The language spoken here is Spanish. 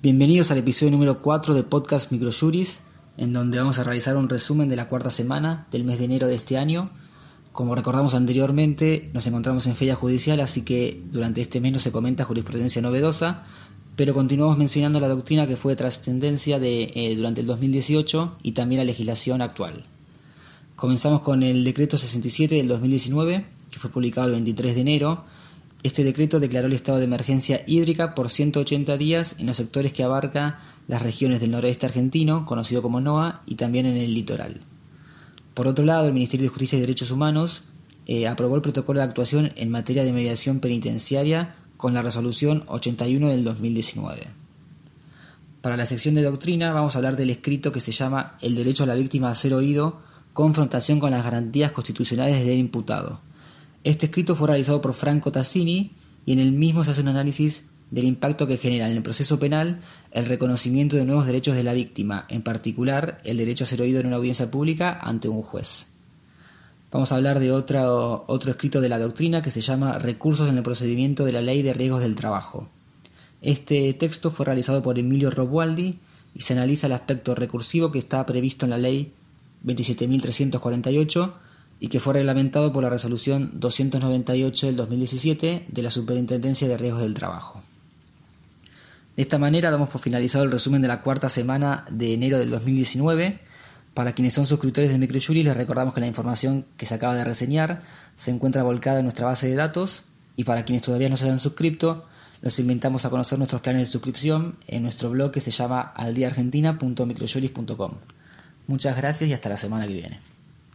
Bienvenidos al episodio número 4 de Podcast Microjuris, en donde vamos a realizar un resumen de la cuarta semana del mes de enero de este año. Como recordamos anteriormente, nos encontramos en feria judicial, así que durante este mes no se comenta jurisprudencia novedosa, pero continuamos mencionando la doctrina que fue de trascendencia de, eh, durante el 2018 y también la legislación actual. Comenzamos con el decreto 67 del 2019, que fue publicado el 23 de enero, este decreto declaró el estado de emergencia hídrica por 180 días en los sectores que abarca las regiones del noroeste argentino, conocido como NOA, y también en el litoral. Por otro lado, el Ministerio de Justicia y Derechos Humanos eh, aprobó el protocolo de actuación en materia de mediación penitenciaria con la resolución 81 del 2019. Para la sección de doctrina vamos a hablar del escrito que se llama El derecho a la víctima a ser oído, confrontación con las garantías constitucionales del imputado este escrito fue realizado por Franco Tassini y en el mismo se hace un análisis del impacto que genera en el proceso penal el reconocimiento de nuevos derechos de la víctima, en particular el derecho a ser oído en una audiencia pública ante un juez. Vamos a hablar de otro, otro escrito de la doctrina que se llama Recursos en el procedimiento de la ley de riesgos del trabajo. Este texto fue realizado por Emilio Robualdi y se analiza el aspecto recursivo que está previsto en la ley 27.348 y que fue reglamentado por la resolución 298 del 2017 de la Superintendencia de Riesgos del Trabajo. De esta manera damos por finalizado el resumen de la cuarta semana de enero del 2019. Para quienes son suscriptores de Microjury les recordamos que la información que se acaba de reseñar se encuentra volcada en nuestra base de datos y para quienes todavía no se han suscrito los invitamos a conocer nuestros planes de suscripción en nuestro blog que se llama aldiaargentina.microjuris.com. Muchas gracias y hasta la semana que viene.